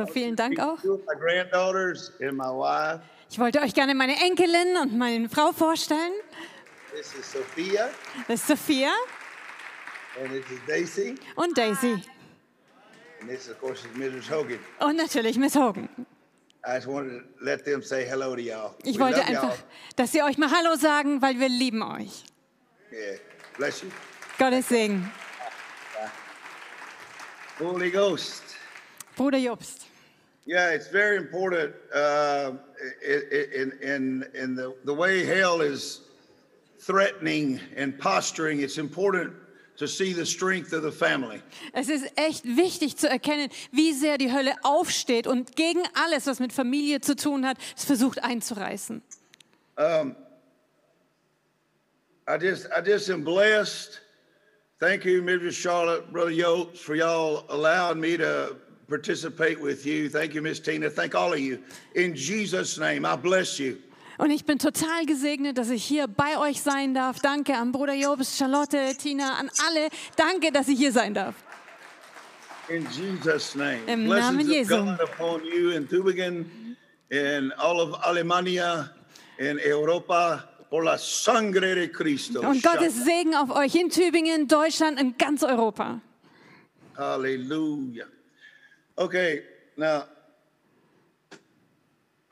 Also vielen Dank auch. Ich wollte euch gerne meine Enkelin und meine Frau vorstellen. This is Sophia Das ist Sophia and this is Daisy. und Daisy. And this, of course, is Mrs. Hogan. Und natürlich Miss Hogan. I just wanted to let them say hello to y'all. Ich We wollte einfach, dass sie euch mal Hallo sagen, weil wir lieben euch. Yeah. Bless you. Gottes Segen. Holy Ghost. Bruder Jobst. Yeah, it's very important uh, in, in, in the, the way hell is threatening and posturing. It's important to see the strength of the family. Es ist echt wichtig zu erkennen, wie sehr die Hölle aufsteht und gegen alles, was mit Familie zu tun hat, es versucht einzureißen. I just, I just am blessed. Thank you, Mrs. Charlotte, Brother Yokes, for y'all allowing me to participate with you. Thank you, Miss Tina. Thank all of you. In Jesus' name, I bless you. Und ich bin total gesegnet, dass ich hier bei euch sein darf. Danke an Bruder Jobst, Charlotte, Tina, an alle. Danke, dass ich hier sein darf. In Jesus' name. Im Namen Jesu. God upon you in Tübingen, in all of Alemania, in Europa, por la sangre de Cristo. Und Gottes Segen auf euch in Tübingen, Deutschland und ganz Europa. Hallelujah. Okay, now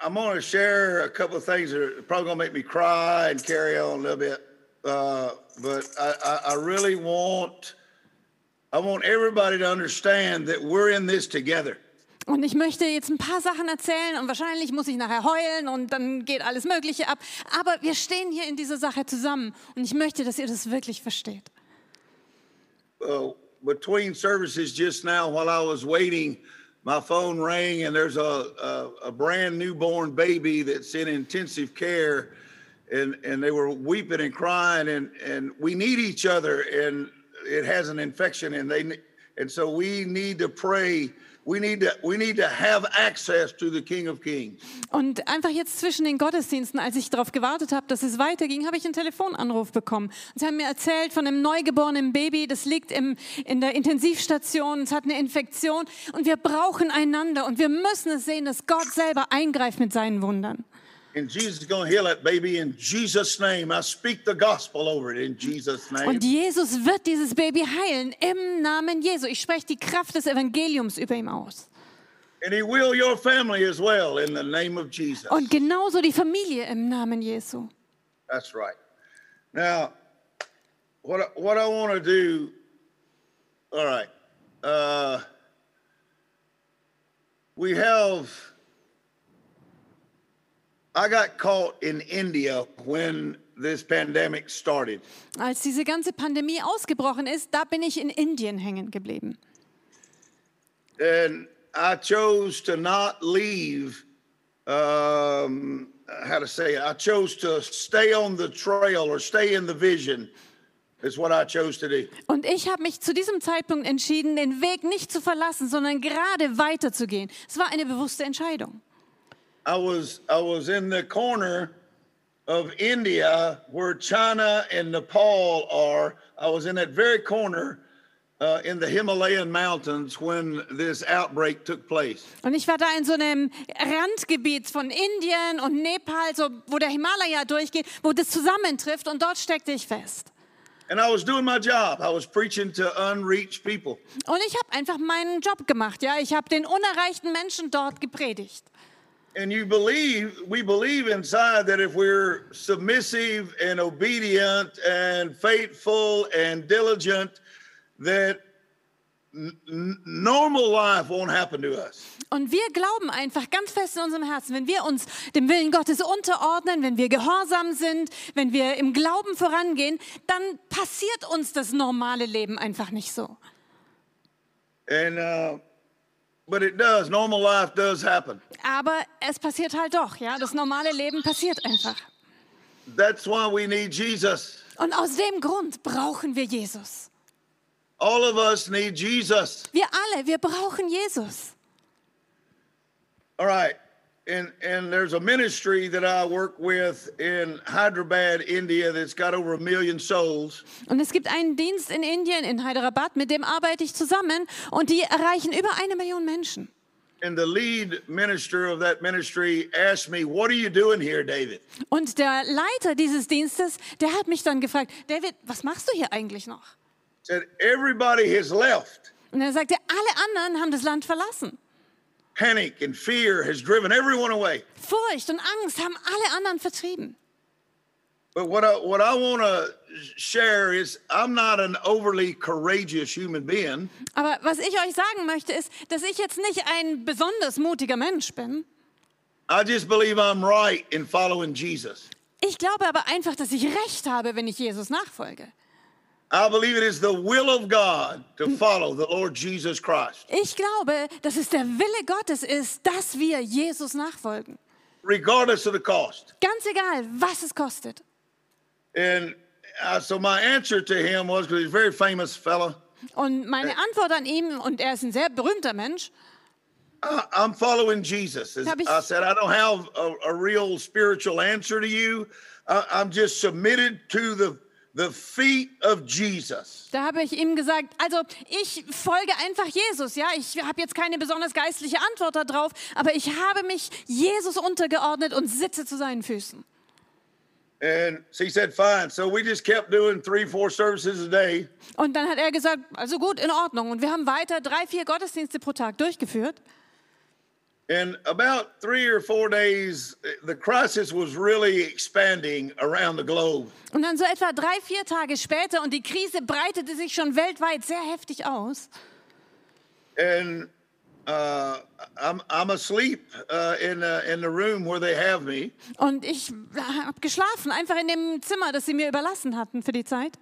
I'm going to share a couple of things that are probably going to make me cry and carry on a little bit. Uh, but I, I, I really want I want everybody to understand that we're in this together. Und ich möchte jetzt ein paar Sachen erzählen und wahrscheinlich muss ich nachher heulen und dann geht alles Mögliche ab. Aber wir stehen hier in dieser Sache zusammen und ich möchte, dass ihr das wirklich versteht. Between services just now while I was waiting, my phone rang and there's a, a, a brand newborn baby that's in intensive care and, and they were weeping and crying and, and we need each other and it has an infection and they, and so we need to pray. We need to, we need to have access to the King of Kings. Und einfach jetzt zwischen den Gottesdiensten, als ich darauf gewartet habe, dass es weiterging, habe ich einen Telefonanruf bekommen. Und sie haben mir erzählt von einem neugeborenen Baby, das liegt im, in der Intensivstation, es hat eine Infektion und wir brauchen einander und wir müssen es sehen, dass Gott selber eingreift mit seinen Wundern. And Jesus is going to heal that baby in Jesus' name. I speak the gospel over it in Jesus' name. Und Jesus wird dieses Baby heilen im Namen Jesu. Ich spreche die Kraft des Evangeliums über ihm aus. And he will your family as well in the name of Jesus. Und genauso die Familie im Namen Jesu. That's right. Now, what I- what I want to do. All right. Uh, we have. I got caught in India when this pandemic started. Als diese ganze Pandemie ausgebrochen ist, da bin ich in Indien hängen geblieben. and I chose to not leave. Um, how to say it? I chose to stay on the trail or stay in the vision. Is what I chose to do. Und ich habe mich zu diesem Zeitpunkt entschieden, den Weg nicht zu verlassen, sondern gerade weiterzugehen. Es war eine bewusste Entscheidung. I was I was in the corner of India where China and Nepal are. I was in that very corner uh, in the Himalayan mountains when this outbreak took place. Und ich war da in so einem Randgebiet von Indien und Nepal, so, wo der Himalaya durchgeht, wo das zusammentrifft und dort steckte ich fest. And I was doing my job. I was preaching to unreached people. Und ich habe einfach meinen Job gemacht, ja. Ich habe den unerreichten Menschen dort gepredigt. And you believe, we believe inside that if we're submissive and obedient and faithful and diligent, that normal life won't happen to us. Und wir glauben einfach ganz fest in unserem Herzen, wenn wir uns dem Willen Gottes unterordnen, wenn wir gehorsam sind, wenn wir im Glauben vorangehen, dann passiert uns das normale Leben einfach nicht so. And, uh, but it does. Normal life does happen. Aber es passiert halt doch, ja. Das normale Leben passiert einfach. That's why we need Jesus. Und aus dem Grund brauchen wir Jesus. All of us need Jesus. Wir alle, wir brauchen Jesus. All right. And, and there's a ministry that I work with in Hyderabad, India, that's got over a million souls. Und es gibt einen Dienst in Indien, in Hyderabad, mit dem arbeite ich zusammen und die erreichen über eine Million Menschen. And the lead minister of that ministry asked me, What are you doing here, David? Und der Leiter dieses Dienstes, der hat mich dann gefragt, David, was machst du hier eigentlich noch? Said, Everybody has left. Und er sagte, alle anderen haben das Land verlassen. Panic and fear has driven everyone away. Furcht und Angst haben alle anderen vertrieben. But what I, what I want to share is I'm not an overly courageous human being. Aber was ich euch sagen möchte, ist, dass ich jetzt nicht ein besonders mutiger Mensch bin. I just believe I'm right in following Jesus. Ich glaube aber einfach, dass ich recht habe, wenn ich Jesus nachfolge. I believe it is the will of God to follow the Lord Jesus Christ, Ich glaube, dass es der Wille Gottes ist, dass wir Jesus nachfolgen. regardless of the cost. Ganz egal, was es kostet. And uh, so my answer to him was because he's a very famous fellow. Und meine Antwort an ihm, und er ist ein sehr berühmter Mensch, I, I'm following Jesus. As I said, I don't have a, a real spiritual answer to you. I, I'm just submitted to the the feet of Jesus. da habe ich ihm gesagt, also ich folge einfach Jesus, ja, ich habe jetzt keine besonders geistliche Antwort darauf, aber ich habe mich Jesus untergeordnet und sitze zu seinen Füßen. And so he said, fine. So we just kept doing three, four services a day. Und dann hat er gesagt, also gut, in Ordnung. Und wir haben weiter drei, vier Gottesdienste pro Tag durchgeführt. And about three or four days, the crisis was really expanding around the globe. Und dann so etwa drei, vier Tage später und die Krise breitete sich schon weltweit sehr heftig aus. And uh, I'm, I'm asleep uh, in, uh, in the room where they have me. Und ich habe geschlafen, einfach in dem Zimmer, das sie mir überlassen hatten für die Zeit.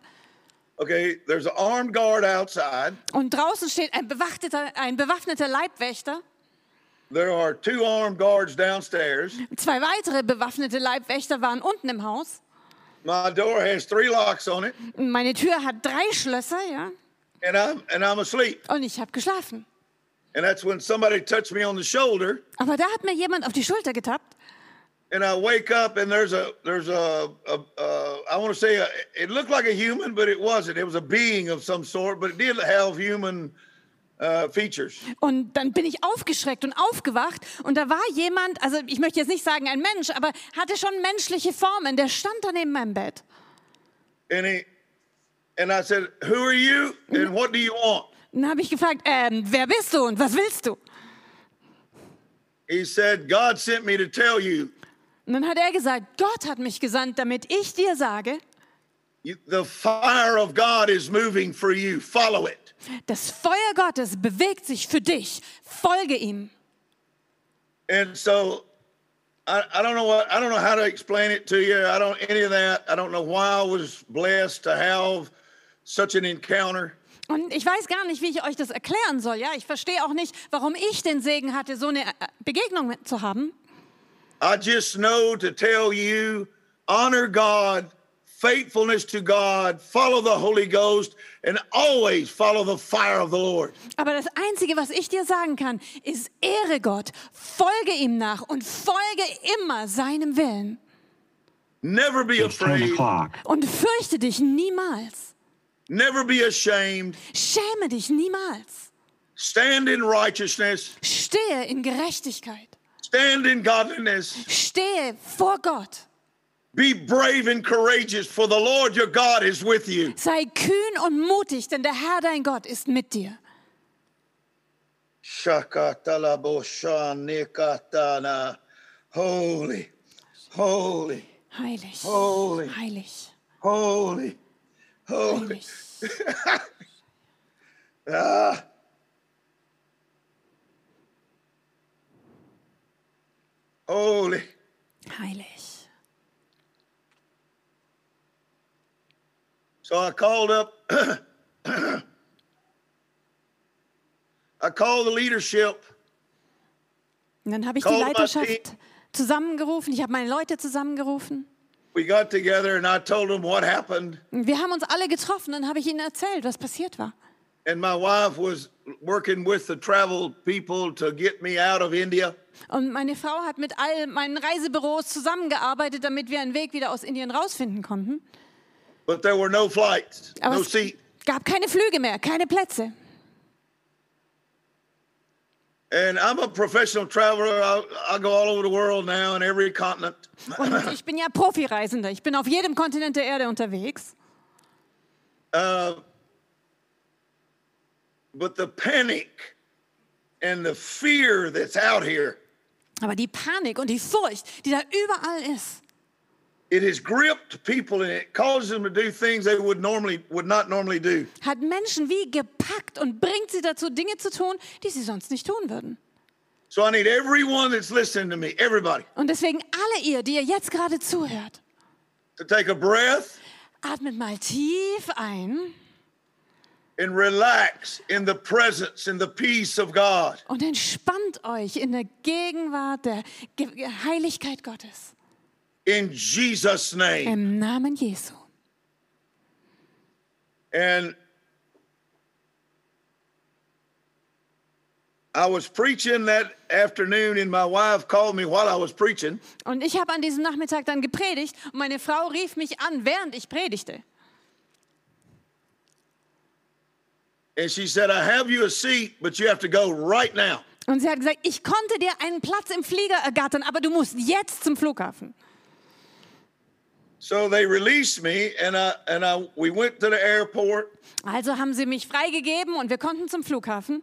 Okay, there's an armed guard outside. Und draußen steht ein bewaffneter, ein bewaffneter Leibwächter, There are two armed guards downstairs. zwei weitere bewaffnete Leibwächter waren unten im Haus. My door has three locks on it, Meine Tür hat drei Schlösser, ja, and I'm and I'm asleep. und ich habe geschlafen. And that's when somebody touched me on the shoulder, Aber da hat mir jemand auf die Schulter getappt and I wake up, and there's a there's a, a, a I want to say a, it looked like a human, but it wasn't. It was a being of some sort, but it did have human uh, features. und dann bin ich aufgeschreckt und aufgewacht und da war jemand, also ich möchte jetzt nicht sagen ein Mensch, aber hatte schon menschliche Formen, der stand da neben meinem Bett. And he and I said, "Who are you, and what do you want?" Und dann habe ich gefragt, ähm, wer bist du und was willst du? He said, "God sent me to tell you." Und dann hat er gesagt, Gott hat mich gesandt, damit ich dir sage, You, the fire of God is moving for you. Follow it. Das Feuer Gottes bewegt sich für dich. Folge ihm. And so I, I don't know what I don't know how to explain it to you. I don't any of that. I don't know why I was blessed to have such an encounter. Und ich weiß gar nicht, wie ich euch das erklären soll. Ja, ich verstehe auch nicht, warum ich den Segen hatte, so eine äh, Begegnung zu haben. I just know to tell you honor God, faithfulness to God, follow the Holy Ghost, and always follow the fire of the Lord. Aber das Einzige, was ich dir sagen kann, ist, ehre Gott, folge ihm nach und folge immer seinem Willen. Never be It's 10 afraid. Und fürchte dich niemals. never be ashamed. Schäme dich niemals. Stand in righteousness, Stehe in Gerechtigkeit. stand in godliness. Stehe vor Gott. Be brave and courageous, for the Lord your God is with you. Sei kühn und mutig, denn der Herr dein Gott ist mit dir. Holy, holy, Heilig. Holy. Heilig. holy, holy. Ah. Holy. Heilig. So I called up, I called the leadership. Und dann habe ich die Leiterschaft zusammengerufen. Ich habe meine Leute zusammengerufen. We got together and I told them what happened. Und Wir haben uns alle getroffen. Dann habe ich ihnen erzählt, was passiert war. And my wife was working with the travel people to get me out of India. Und meine Frau hat mit all meinen Reisebüros zusammengearbeitet, damit wir einen Weg wieder aus Indien rausfinden konnten. But there were no flights, Aber no es seat. gab keine Flüge mehr, keine Plätze. And I'm a professional traveler. I, I go all over the world now in every continent. Und ich bin ja Profireisender. Ich bin auf jedem Kontinent der Erde unterwegs. Uh, but the panic and the fear that's out here, Aber die Panik und die Furcht, die da überall ist, hat Menschen wie gepackt und bringt sie dazu, Dinge zu tun, die sie sonst nicht tun würden. So I need everyone that's listening to me, everybody, Und deswegen alle ihr, die ihr jetzt gerade zuhört, to take a breath atmet mal tief ein and relax in the presence and the peace of God. und entspannt euch in der Gegenwart der Heiligkeit Gottes. In Jesus' name. Im Namen Jesu. And I was preaching that afternoon, and my wife called me while I was preaching. Und ich habe an diesem Nachmittag dann gepredigt und meine Frau rief mich an, während ich predigte. And she said, I have you a seat, but you have to go right now. Und sie hat gesagt, ich konnte dir einen Platz im Flieger ergattern, aber du musst jetzt zum Flughafen. So they released me, and I and I we went to the airport. Also haben sie mich freigegeben und wir konnten zum Flughafen.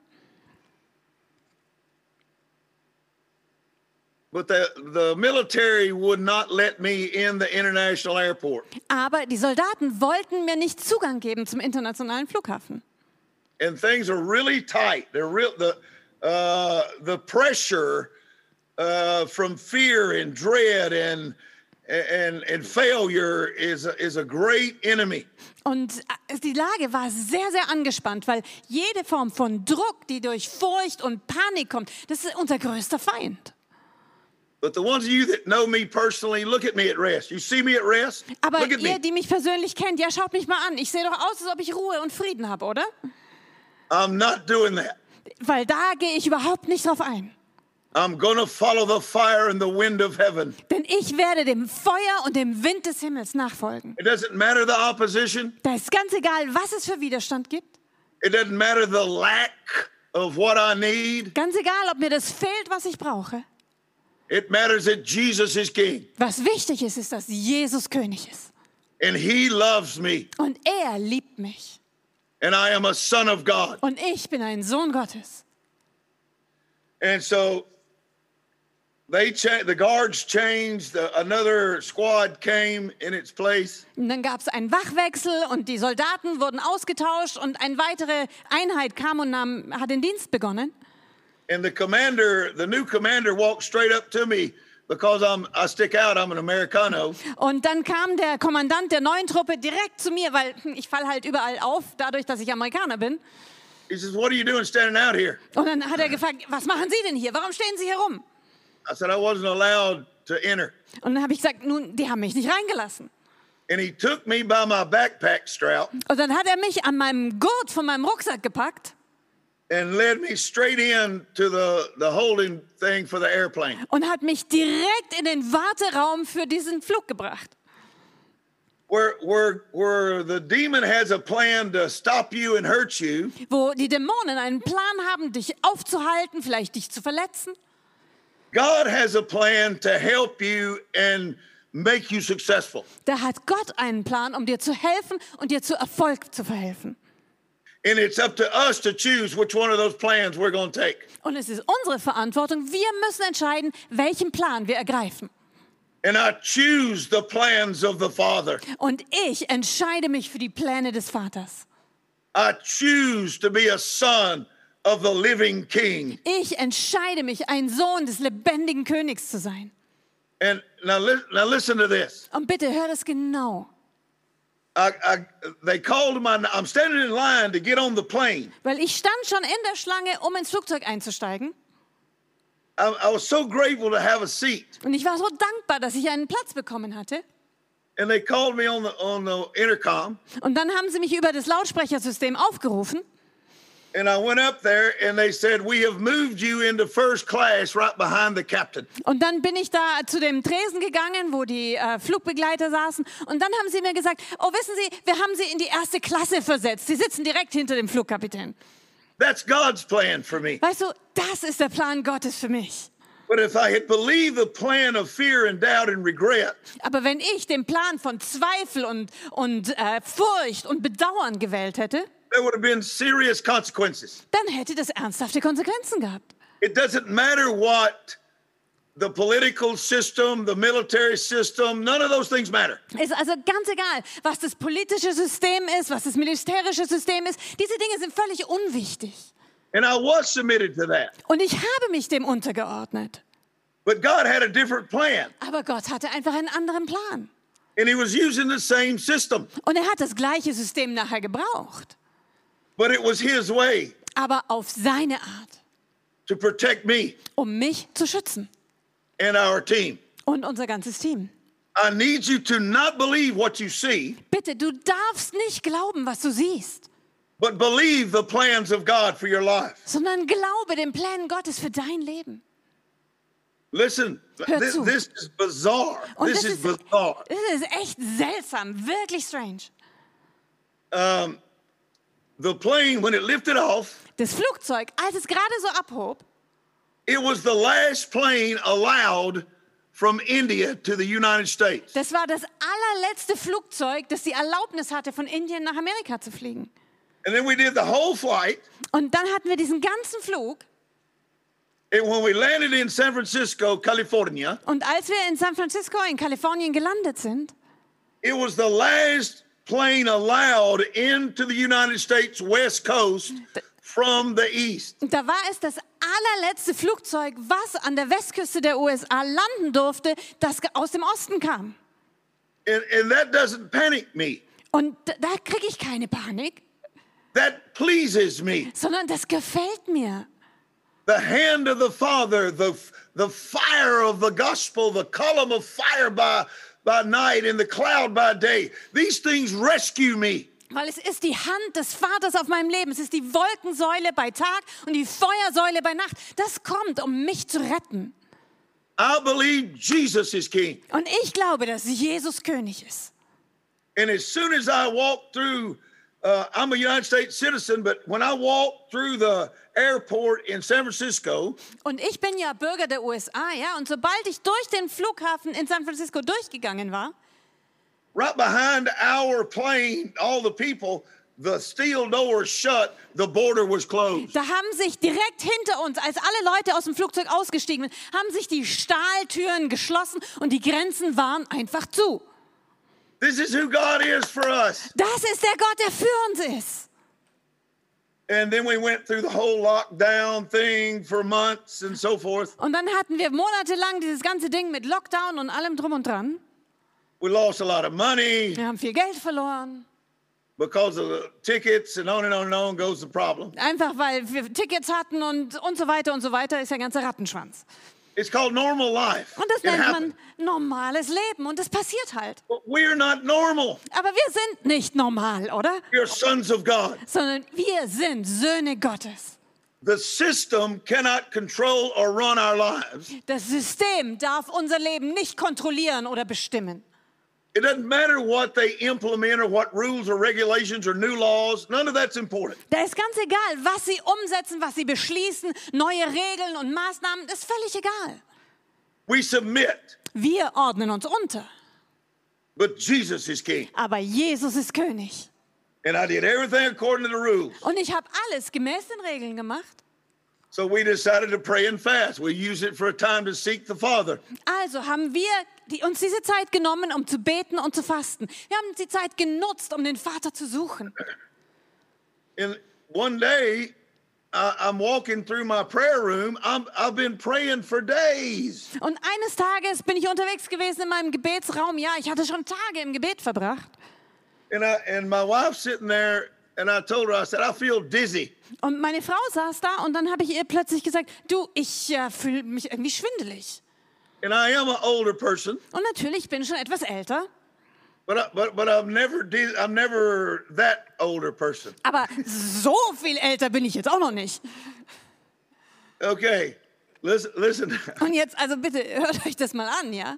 But the, the military would not let me in the international airport. Aber die Soldaten wollten mir nicht Zugang geben zum internationalen Flughafen. And things are really tight. They're real the uh, the pressure uh, from fear and dread and and and failure is a, is a great enemy. Und äh, die Lage war sehr, sehr angespannt, weil jede Form von Druck, die durch Furcht und Panik kommt, das ist unser größter Feind. But the ones of you that know me personally, look at me at rest. You see me at rest? Aber look at ihr, me. die mich persönlich kennt, ja, schaut mich mal an. Ich sehe doch aus, als ob ich Ruhe und Frieden habe, oder? I'm not doing that. Weil da gehe ich überhaupt nicht drauf ein. I'm to follow the fire and the wind of heaven. Denn ich werde dem Feuer und dem Wind des Himmels nachfolgen. It doesn't matter the opposition. Da ist ganz egal, was es für Widerstand gibt. It doesn't matter the lack of what I need. Ganz egal, ob mir das fehlt, was ich brauche. It matters that Jesus is king Was wichtig ist, ist, dass Jesus König ist. and he loves me Und er liebt mich. and I am a son of God. Und ich bin ein Sohn Gottes. And so they cha- the guards changed, the, another squad came in its place. Und dann gab es einen Wachwechsel und die Soldaten wurden ausgetauscht und eine weitere Einheit kam und nahm, hat den Dienst begonnen. And the commander, the new commander walked straight up to me because I'm I stick out, I'm an Americano. Und dann kam der Kommandant der neuen Truppe direkt zu mir, weil ich falle halt überall auf, dadurch, dass ich Amerikaner bin. He says, What are you doing standing out here? Und dann hat er gefragt, was machen Sie denn hier? Warum stehen Sie hier rum? I said, I wasn't allowed to enter. Und dann habe ich gesagt, nun, die haben mich nicht reingelassen. And he took me by my backpack strap Und dann hat er mich an meinem Gurt von meinem Rucksack gepackt and led me straight in to the, the holding thing for the airplane. und hat mich direkt in den Warteraum für diesen Flug gebracht. Where, where, where the demon has a plan to stop you and hurt you, Wo die Dämonen einen Plan haben, dich aufzuhalten, vielleicht dich zu verletzen. God has a plan to help you and make you successful. Da hat Gott einen Plan, um dir zu helfen und dir zu Erfolg zu verhelfen. And it's up to us to choose which one of those plans we're going to take. Und es ist unsere Verantwortung. Wir müssen entscheiden, welchen Plan wir ergreifen. And I choose the plans of the Father. Und ich entscheide mich für die Pläne des Vaters. I choose to be a son of the living King. Ich entscheide mich, ein Sohn des lebendigen Königs zu sein. And now, li- now listen to this. Und bitte hör das genau. I, I, they called my. I'm standing in line to get on the plane. Weil ich stand schon in der Schlange, um ins Flugzeug einzusteigen. I, I was so grateful to have a seat. Und ich war so dankbar, dass ich einen Platz bekommen hatte. And they called me on the on the intercom. Und dann haben sie mich über das Lautsprechersystem aufgerufen. And I went up there and they said, We have moved you into first class right behind the captain. Und dann bin ich da zu dem Tresen gegangen, wo die äh, Flugbegleiter saßen. Und dann haben sie mir gesagt, oh wissen Sie, wir haben Sie in die erste Klasse versetzt. Sie sitzen direkt hinter dem Flugkapitän. That's God's plan for me. Weißt du, das ist der Plan Gottes für mich. But if I had believed the plan of fear and doubt and regret, Aber wenn ich den Plan von Zweifel und, und äh, Furcht und Bedauern gewählt hätte, there would have been serious consequences. dann hätte das ernsthafte Konsequenzen gehabt. It doesn't matter what the political system, the military system, none of those things matter. Ist also ganz egal, was das politische System ist, was das militärische System ist. Diese Dinge sind völlig unwichtig. And I was submitted to that. Und ich habe mich dem untergeordnet. But God had a different plan, Aber Gott hatte einfach einen anderen Plan. and He was using the same system, Und er hat das gleiche System nachher gebraucht. But it was His way Aber auf seine Art, to protect me um mich zu schützen. and our team. Und unser ganzes Team. I need you to not believe what you see, Bitte, du darfst nicht glauben, was du siehst, but believe the plans of God for your life. sondern glaube den Plänen Gottes für dein Leben. Listen, Hör this, zu. this is bizarre. Und This das is ist, bizarre. das ist echt seltsam, wirklich strange. The plane, when it lifted off, Das Flugzeug, als es gerade so abhob, it was the last plane allowed from India to the United States. das war das allerletzte Flugzeug, das die Erlaubnis hatte, von Indien nach Amerika zu fliegen. And then we did the whole flight. Und dann hatten wir diesen ganzen Flug. And when we landed in San Francisco, California, Und als wir in San Francisco in Kalifornien gelandet sind, it was the last plane allowed into the United States West Coast from the east. da war es das allerletzte Flugzeug, was an der Westküste der USA landen durfte, das aus dem Osten kam. And, and that doesn't panic me. Und da, da kriege ich keine Panik, That pleases me. sondern das gefällt mir. The hand of the Father, the, the fire of the gospel, the column of fire by, by night and the cloud by day. These things rescue me. Weil es ist die Hand des Vaters auf meinem Leben. Es ist die Wolkensäule bei Tag und die Feuersäule bei Nacht. Das kommt, um mich zu retten. I believe Jesus is king. Und ich glaube, dass Jesus König ist. And as soon as I walk through, uh, I'm a United States citizen, but when I walk through the airport in San Francisco, Und ich bin ja Bürger der USA, ja. Und sobald ich durch den Flughafen in San Francisco durchgegangen war, right behind our plane, all the people, the steel doors shut, the border was closed. da haben sich direkt hinter uns, als alle Leute aus dem Flugzeug ausgestiegen sind, haben sich die Stahltüren geschlossen und die Grenzen waren einfach zu. This is who God is for us. Das ist der Gott, der für uns ist. And then we went through the whole lockdown thing for months and so forth. Und dann hatten wir monatelang dieses ganze Ding mit Lockdown und allem drum und dran. We lost a lot of money Wir haben viel Geld verloren. because of the tickets and on and on and on goes the problem. Einfach weil wir Tickets hatten und, und so weiter und so weiter, ist der ganze Rattenschwanz. It's called normal life. Und das It nennt happened. man normales Leben und das passiert halt. But we're not normal. Aber wir sind nicht normal, oder? We're sons of God. Sondern wir sind Söhne Gottes. The system cannot control or run our lives. Das System darf unser Leben nicht kontrollieren oder bestimmen. It doesn't matter what they implement or what rules or regulations or new laws. None of that's important. Da ist ganz egal, was sie umsetzen, was sie beschließen, neue Regeln und Maßnahmen, das ist völlig egal. We submit, Wir ordnen uns unter. but Jesus is king. Aber Jesus ist König. And I did everything according to the rules. Und ich habe alles gemäß den Regeln gemacht. So we decided to pray and fast. We use it for a time to seek the Father. Also haben wir die, uns diese Zeit genommen, um zu beten und zu fasten. Wir haben die Zeit genutzt, um den Vater zu suchen. And one day, I, I'm walking through my prayer room. I'm, I've been praying for days. Und eines Tages bin ich unterwegs gewesen in meinem Gebetsraum. Ja, ich hatte schon Tage im Gebet verbracht. And, I, and my wife's sitting there, I her, I said, I feel dizzy. Und meine Frau saß da und dann habe ich ihr plötzlich gesagt, du, ich äh, fühle mich irgendwie schwindelig. And I am an older person, Und natürlich bin ich schon etwas älter, but, I, but, but I'm, never diz- I'm never that older person. aber so viel älter bin ich jetzt auch noch nicht. Okay, listen, listen. Und jetzt, also bitte, hört euch das mal an, ja?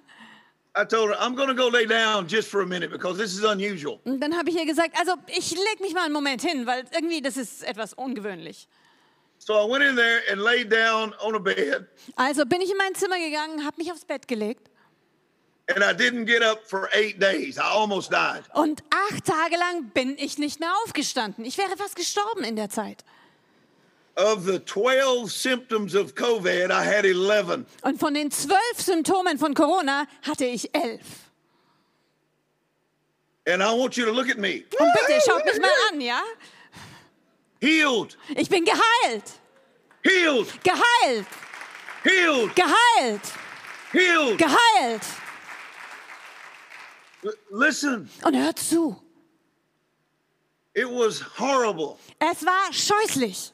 I told her, I'm going to go lay down just for a minute because this is unusual. Und dann habe ich ihr gesagt, also ich leg mich mal einen Moment hin, weil irgendwie das ist etwas ungewöhnlich. So I went in there and laid down on a bed, Also bin ich in mein Zimmer gegangen, habe mich aufs Bett gelegt and I didn't get up for eight days. I almost died. und acht Tage lang bin ich nicht mehr aufgestanden. Ich wäre fast gestorben in der Zeit. Of the 12 symptoms of COVID, I had 11. Und von den zwölf Symptomen von Corona hatte ich elf. And I want you to look at me. Und bitte, schaut mich mal an, ja? Healed, Ich bin geheilt, healed, geheilt, healed, geheilt, healed. geheilt. Listen, Und hört zu, it was horrible. es war scheußlich.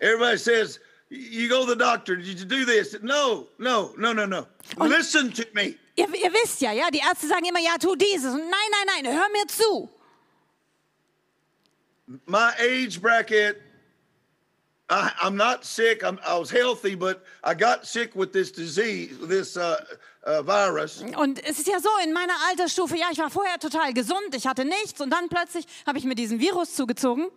Everybody says, you go to the doctor, did you do this? No, no, no, no, no. Listen to me. Ihr, ihr wisst ja, ja, die Ärzte sagen immer, ja, tu dieses. Und nein, nein, nein, hör mir zu. My age bracket, I, I'm not sick. I'm, I was healthy, but I got sick with this disease, this uh, uh, virus. Und es ist ja so, in meiner Altersstufe, ja, ich war vorher total gesund, ich hatte nichts und dann plötzlich habe ich mir diesen Virus zugezogen.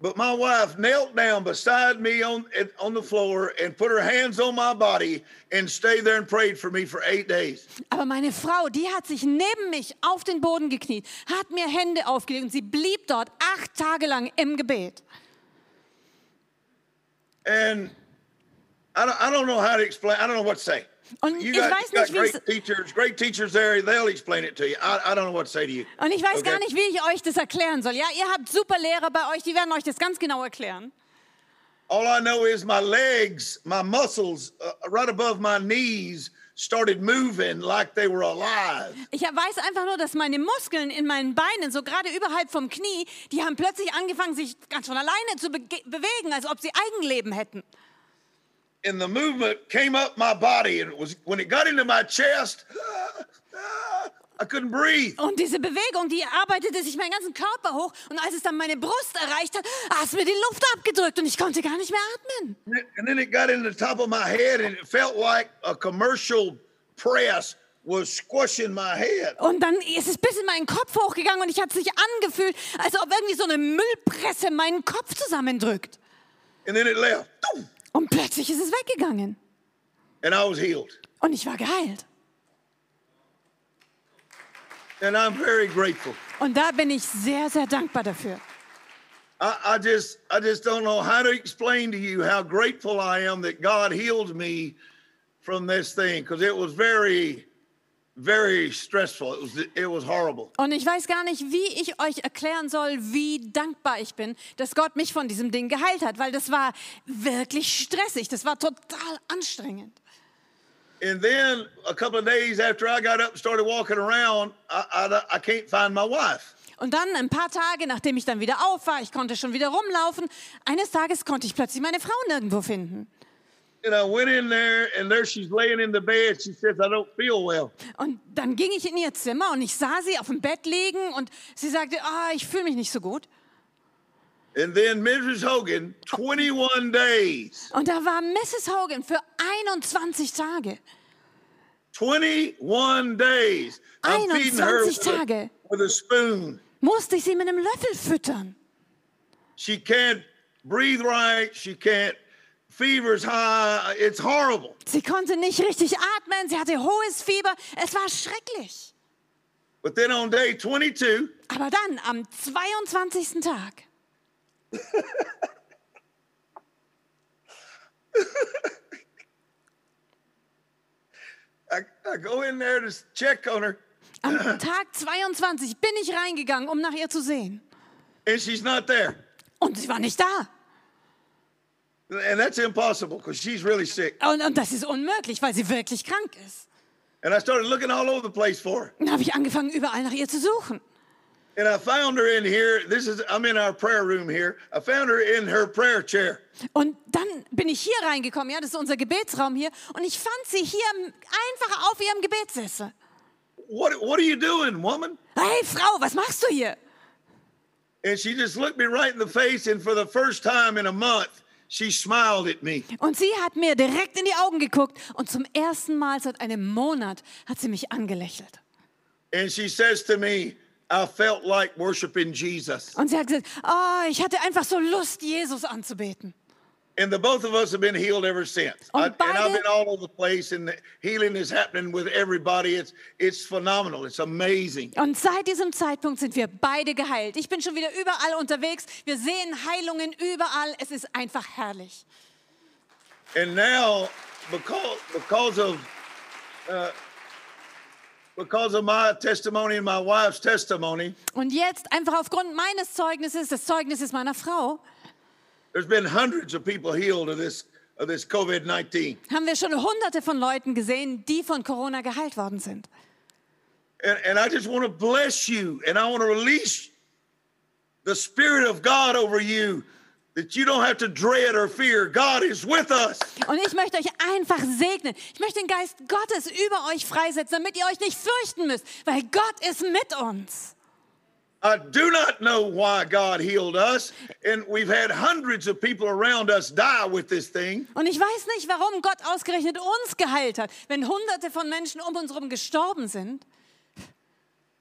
But my wife knelt down beside me on on the floor and put her hands on my body and stayed there and prayed for me for eight days. Aber meine Frau, die hat sich neben mich auf den Boden gekniet, hat mir Hände aufgelegt und sie blieb dort acht Tage lang im Gebet. And I don't, I don't know how to explain. I don't know what to say. Und You ich got, weiß nicht, wie great teachers, great teachers there. They'll explain it to you. I, I don't know what to say to you. Und ich weiß Okay. gar nicht, wie ich euch das erklären soll. Ja, ihr habt super Lehrer bei euch, die werden euch das ganz genau erklären. All I know is my legs, my muscles uh, right above my knees started moving like they were alive. Ich weiß einfach nur, dass meine Muskeln in meinen Beinen, so gerade überhalb vom Knie, die haben plötzlich angefangen, sich ganz von alleine zu bege- bewegen, als ob sie Eigenleben hätten. And the movement came up my body, and it was when it got into my chest, I couldn't breathe. Und diese Bewegung, die arbeitete sich meinen ganzen Körper hoch. Und als es dann meine Brust erreicht hat, hat es mir die Luft abgedrückt und ich konnte gar nicht mehr atmen. And then it got in the top of my head, and it felt like a commercial press was squishing my head. Und dann ist es bis in meinen Kopf hochgegangen und ich hatte sich angefühlt, als ob irgendwie so eine Müllpresse meinen Kopf zusammendrückt. And then it left, Und plötzlich ist es weggegangen. and I was healed. Und ich war geheilt. And I'm very grateful. Und da bin ich sehr, sehr dankbar dafür. I, I just I just don't know how to explain to you how grateful I am that God healed me from this thing because it was very, very stressful. It was it was horrible. Und ich weiß gar nicht, wie ich euch erklären soll, wie dankbar ich bin, dass Gott mich von diesem Ding geheilt hat, weil das war wirklich stressig. Das war total anstrengend. And then a couple of days after I got up and started walking around, I, I, I can't find my wife. Und dann ein paar Tage, nachdem ich dann wieder auf war, ich konnte schon wieder rumlaufen, eines Tages konnte ich plötzlich meine Frau nirgendwo finden. And I went in there, and there she's laying in the bed. She says, I don't feel well. Und dann ging ich in ihr Zimmer und ich sah sie auf dem Bett liegen und sie sagte, ah, ich fühle mich nicht so gut. And then Mrs. Hogan, 21 days, Und da war Mrs. Hogan für 21 Tage. 21 days. I'm feeding her 21 with a, Tage. with a spoon. Musste ich sie mit einem Löffel füttern. She can't breathe right. She can't, fever's high. It's horrible. Sie konnte nicht richtig atmen, sie hatte hohes Fieber. Es war schrecklich. But then on day 22, Aber dann am 22. Tag I, I go in there to check on her, Am Tag 22 bin ich reingegangen, um nach ihr zu sehen. and she's not there. Und sie war nicht da. And that's impossible because she's really sick. Und, und das ist unmöglich, weil sie wirklich krank ist. And I started looking all over the place for her. Dann habe ich angefangen, überall nach ihr zu suchen. And I found her in here. This is, I'm in our prayer room here. I found her in her prayer chair. Und dann bin ich hier reingekommen, ja, das ist unser Gebetsraum hier. Und ich fand sie hier einfach auf ihrem Gebetssessel. What, what are you doing, woman? Hey Frau, was machst du hier? And she just looked me right in the face. And for the first time in a month, she smiled at me. Und sie hat mir direkt in die Augen geguckt und zum ersten Mal seit einem Monat hat sie mich angelächelt. And she says to me, I felt like worshiping Jesus. Und sie hat gesagt, oh, ich hatte einfach so Lust, Jesus anzubeten. And the both of us have been healed ever since. I, and I've been all over the place, and the healing is happening with everybody. It's it's phenomenal. It's amazing. Und seit diesem Zeitpunkt sind wir beide geheilt. Ich bin schon wieder überall unterwegs. Wir sehen Heilungen überall. Es ist einfach herrlich. And now, because because of uh, because of my testimony and my wife's testimony, Und jetzt einfach aufgrund meines Zeugnisses, des Zeugnisses meiner Frau, there's been hundreds of people healed of this of this COVID nineteen. haben wir schon hunderte von Leuten gesehen, die von Corona geheilt worden sind. And, and I just want to bless you, and I want to release the Spirit of God over you, that you don't have to dread or fear. God is with us. Und ich möchte euch einfach segnen. Ich möchte den Geist Gottes über euch freisetzen, damit ihr euch nicht fürchten müsst, weil Gott ist mit uns. I do not know why God healed us, and we've had hundreds of people around us die with this thing. Und ich weiß nicht, warum Gott ausgerechnet uns geheilt hat, wenn hunderte von Menschen um uns herum gestorben sind.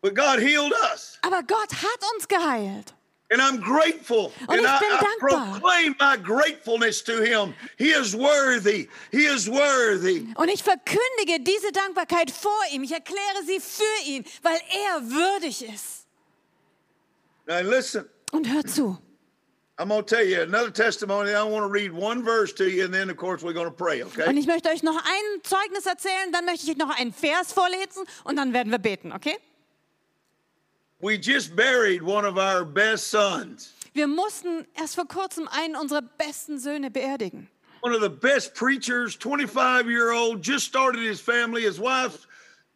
But God healed us, Aber Gott hat uns geheilt. and I'm grateful. Und and ich I, bin I dankbar. proclaim my gratefulness to Him. He is worthy. He is worthy. Und ich verkündige diese Dankbarkeit vor ihm. Ich erkläre sie für ihn, weil er würdig ist. Now listen, Und hör zu. I'm going to tell you another testimony. I want to read one verse to you, and then, of course, we're going to pray, okay? Und ich möchte euch noch ein Zeugnis erzählen, dann möchte ich euch noch einen Vers vorlesen und dann werden wir beten, okay? We just buried one of our best sons, Wir mussten erst vor kurzem einen unserer besten Söhne beerdigen. one of the best preachers, 25 year old, just started his family, his wife's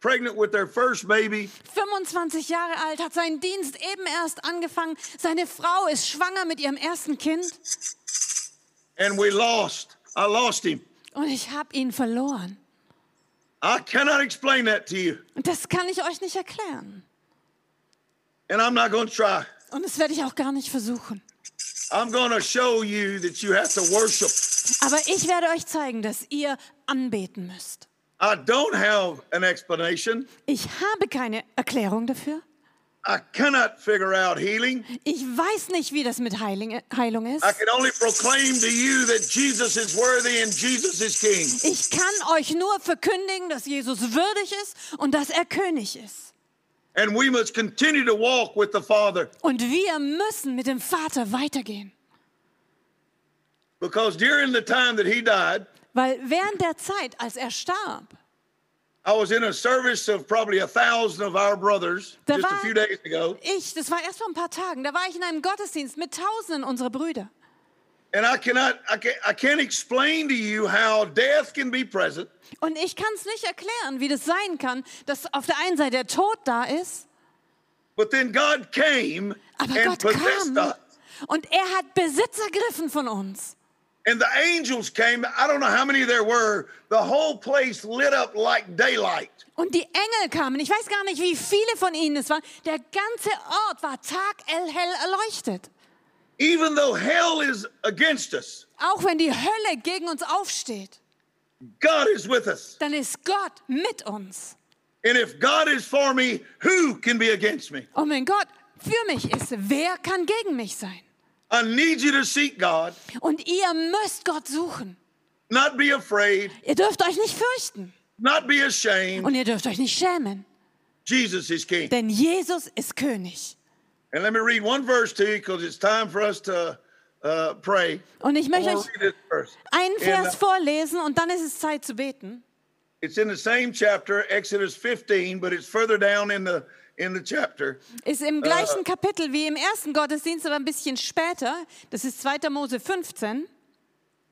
pregnant with their first baby. 25 Jahre alt, hat seinen Dienst eben erst angefangen. Seine Frau ist schwanger mit ihrem ersten Kind and we lost. I lost him. und ich habe ihn verloren. I cannot explain that to you, Und das kann ich euch nicht erklären. and I'm not going to try. Und das werde ich auch gar nicht versuchen. I'm going to show you that you have to worship. Aber ich werde euch zeigen, dass ihr anbeten müsst. I don't have an explanation. Ich habe keine Erklärung dafür. I cannot figure out healing. Ich weiß nicht, wie das mit Heilung ist. Ich kann euch nur verkündigen, dass Jesus würdig ist und dass er König ist. And we must continue to walk with the Father Und wir müssen mit dem Vater weitergehen. because during the time that He died, Weil während der Zeit, als er starb, I was in a service of probably a thousand of our brothers Da just a few days ago. ich, das war erst vor ein paar Tagen, da war ich in einem Gottesdienst mit Tausenden unserer Brüder. And I cannot, I can't, I can't explain to you how death can be present, Und ich kann es nicht erklären, wie das sein kann, dass auf der einen Seite der Tod da ist, but then God came aber and Gott possessed kam us. und er hat Besitz ergriffen von uns. And the angels came. I don't know how many there were. The whole place lit up like daylight. Und die Engel kamen. Ich weiß gar nicht, wie viele von ihnen es waren. Der ganze Ort war taghell erleuchtet. Even though hell is against us, Auch wenn die Hölle gegen uns aufsteht, God is with us. dann ist Gott mit uns. And if God is for me, who can be against me? Und wenn Gott für mich ist, wer kann gegen mich sein? I need you to seek God, Und ihr müsst Gott suchen. not be afraid, Ihr dürft euch nicht fürchten not be ashamed. und ihr dürft euch nicht schämen, Jesus is King. denn Jesus ist König. And let me read one verse to you because it's time for us to uh, pray. Und ich möchte euch einen In, Vers uh, vorlesen und dann ist es Zeit zu beten. It's in the same chapter, Exodus 15, but it's further down in the in the chapter. Ist im gleichen Kapitel wie im ersten Gottesdienst, aber ein bisschen später. Das ist 2. Mose 15.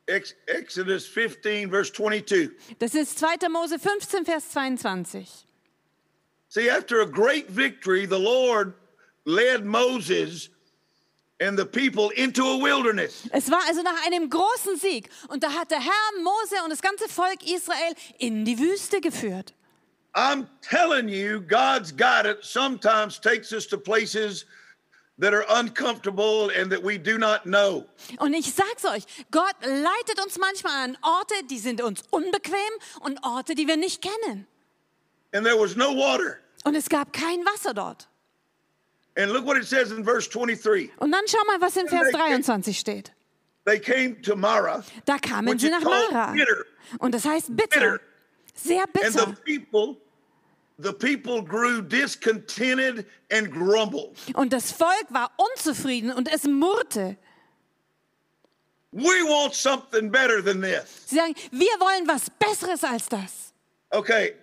Ex- Exodus 15, verse 22. Das ist 2. Mose 15, Vers 22. See, after a great victory, the Lord led Moses and the people into a wilderness. Es war also nach einem großen Sieg und da hat der Herr Mose und das ganze Volk Israel in die Wüste geführt. I'm telling you, God's guidance sometimes takes us to places that are uncomfortable and that we do not know. Und ich sag's euch, Gott leitet uns manchmal an Orte, die sind uns unbequem und Orte, die wir nicht kennen. And there was no water. Und es gab kein Wasser dort. And look what it says in verse 23. Und dann schau mal, was in Vers 23 steht. They came to Mara, Da kamen sie nach Mara. bitter. Und das heißt bitter. Bitter. Sehr And the bitter. people, the people grew discontented and grumbled. Und das Volk war unzufrieden und es murrte. We want something better than this. Sie sagen, wir wollen was Besseres als das. Okay,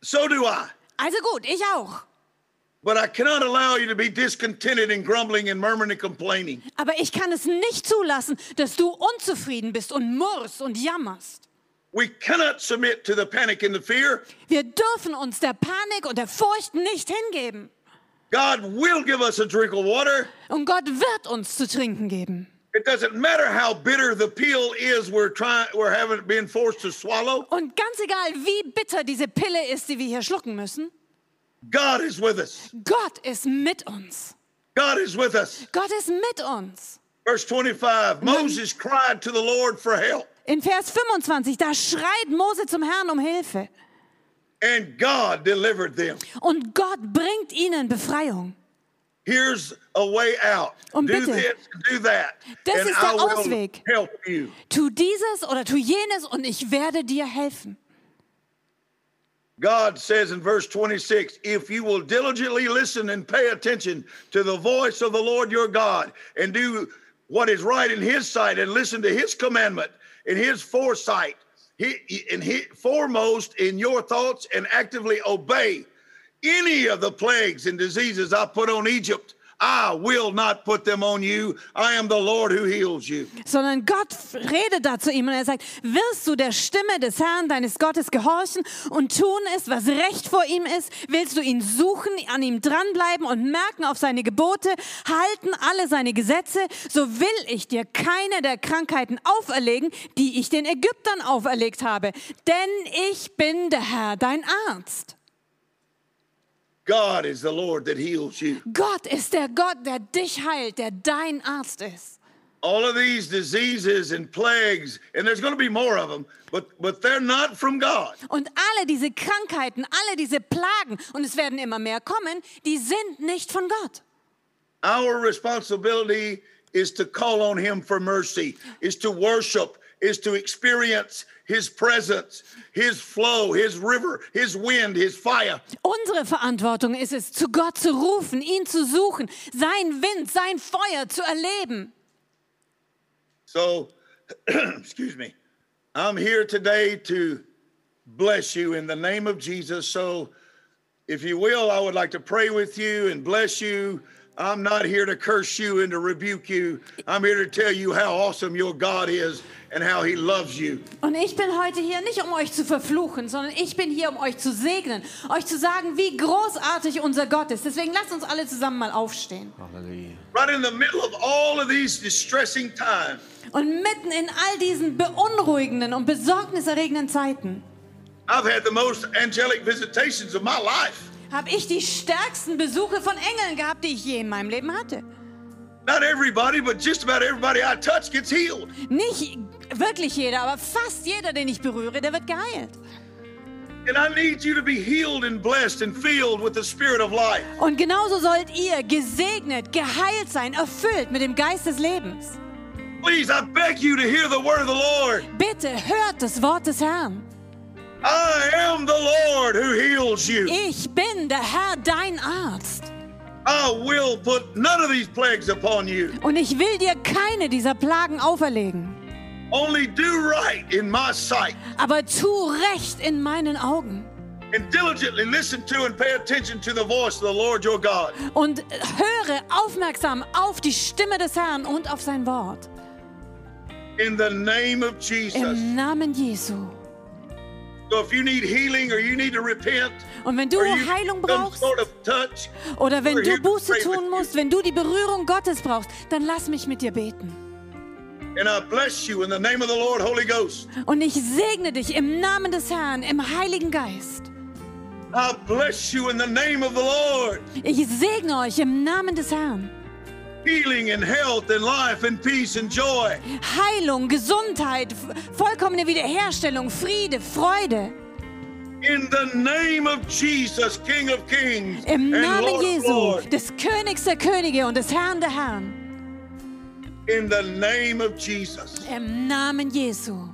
so do I. Also gut, ich auch. But I cannot allow you to be discontented and grumbling and murmuring and complaining. Aber ich kann es nicht zulassen, dass du unzufrieden bist und murrst und jammerst. We cannot submit to the panic and the fear. Wir dürfen uns der Panik und der Furcht nicht hingeben. God will give us a drink of water. Und Gott wird uns zu trinken geben. It doesn't matter how bitter the pill is we're trying we're having been forced to swallow. Und ganz egal, wie bitter diese Pille ist, die wir hier schlucken müssen, God is with us. Gott ist mit uns. God is with us. Gott ist mit uns. Verse 25 Moses cried to the Lord for help, In Vers 25, da schreit Mose zum Herrn um Hilfe. and God delivered them. Und Gott bringt ihnen Befreiung. Here's a way out. Und do bitte, this, do that, das ist I der will Ausweg. help you. Tu dieses oder tu jenes und ich werde dir helfen. God says in verse 26 if you will diligently listen and pay attention to the voice of the Lord your God and do what is right in his sight and listen to his commandment and his foresight, he, and he, foremost in your thoughts and actively obey any of the plagues and diseases I put on Egypt. I will not put them on you. I am the Lord who heals you. Sondern Gott redet da zu ihm und er sagt, wirst du der Stimme des Herrn, deines Gottes gehorchen und tun es, was recht vor ihm ist? Willst du ihn suchen, an ihm dranbleiben und merken auf seine Gebote, halten alle seine Gesetze? So will ich dir keine der Krankheiten auferlegen, die ich den Ägyptern auferlegt habe. Denn ich bin der Herr, dein Arzt. God is the Lord that heals you. Gott ist der Gott, der dich heilt, der dein Arzt ist. all of these diseases and plagues, and there's going to be more of them, but but they're not from God. Und alle diese Krankheiten, alle diese Plagen, und es werden immer mehr kommen, die sind nicht von Gott. Our responsibility is to call on Him for mercy, is to worship, is to experience His presence, His flow, His river, His wind, His fire. Unsere Verantwortung ist es, zu Gott zu rufen, ihn zu suchen, sein Wind, sein Feuer zu erleben. So, excuse me, I'm here today to bless you in the name of Jesus. So, if you will, I would like to pray with you and bless you. I'm not here to curse you and to rebuke you. I'm here to tell you how awesome your God is and how He loves you. Und ich bin heute hier nicht, um euch zu verfluchen, sondern ich bin hier, um euch zu segnen, euch zu sagen, wie großartig unser Gott ist. Deswegen lasst uns alle zusammen mal aufstehen. Hallelujah. Right in the middle of all of these distressing times, Und mitten in all diesen beunruhigenden und besorgniserregenden Zeiten I've had the most angelic visitations of my life. Habe ich die stärksten Besuche von Engeln gehabt, die ich je in meinem Leben hatte. Not everybody, but just about everybody I touch gets healed. Nicht wirklich jeder, aber fast jeder, den ich berühre, der wird geheilt. And I need you to be healed and blessed and filled with the Spirit of life. Und genauso sollt ihr gesegnet, geheilt sein, erfüllt mit dem Geist des Lebens. Please, I beg you to hear the word of the Lord. Bitte hört das Wort des Herrn. I am the Lord who heals you. Ich bin der Herr, dein Arzt. I will put none of these plagues upon you. Und ich will dir keine dieser Plagen auferlegen. Only do right in my sight Aber tu recht in meinen Augen. and diligently listen to and pay attention to the voice of the Lord your God. Und höre aufmerksam auf die Stimme des Herrn und auf sein Wort. In the name of Jesus. Im Namen Jesu. Und wenn du Heilung brauchst oder wenn du Buße tun musst, wenn du die Berührung Gottes brauchst, dann lass mich mit dir beten. and I bless you in the name of the Lord, Holy Ghost. Und ich segne dich im Namen des Herrn, im Heiligen Geist. I bless you in the name of the Lord. Ich segne euch im Namen des Herrn. Heilung, Gesundheit, vollkommene Wiederherstellung, Friede, Freude. In the name of Jesus, King of Kings Im Namen Lord Jesu, des Königs der Könige und des Herrn der Herren. In the name of Jesus. Im Namen Jesu.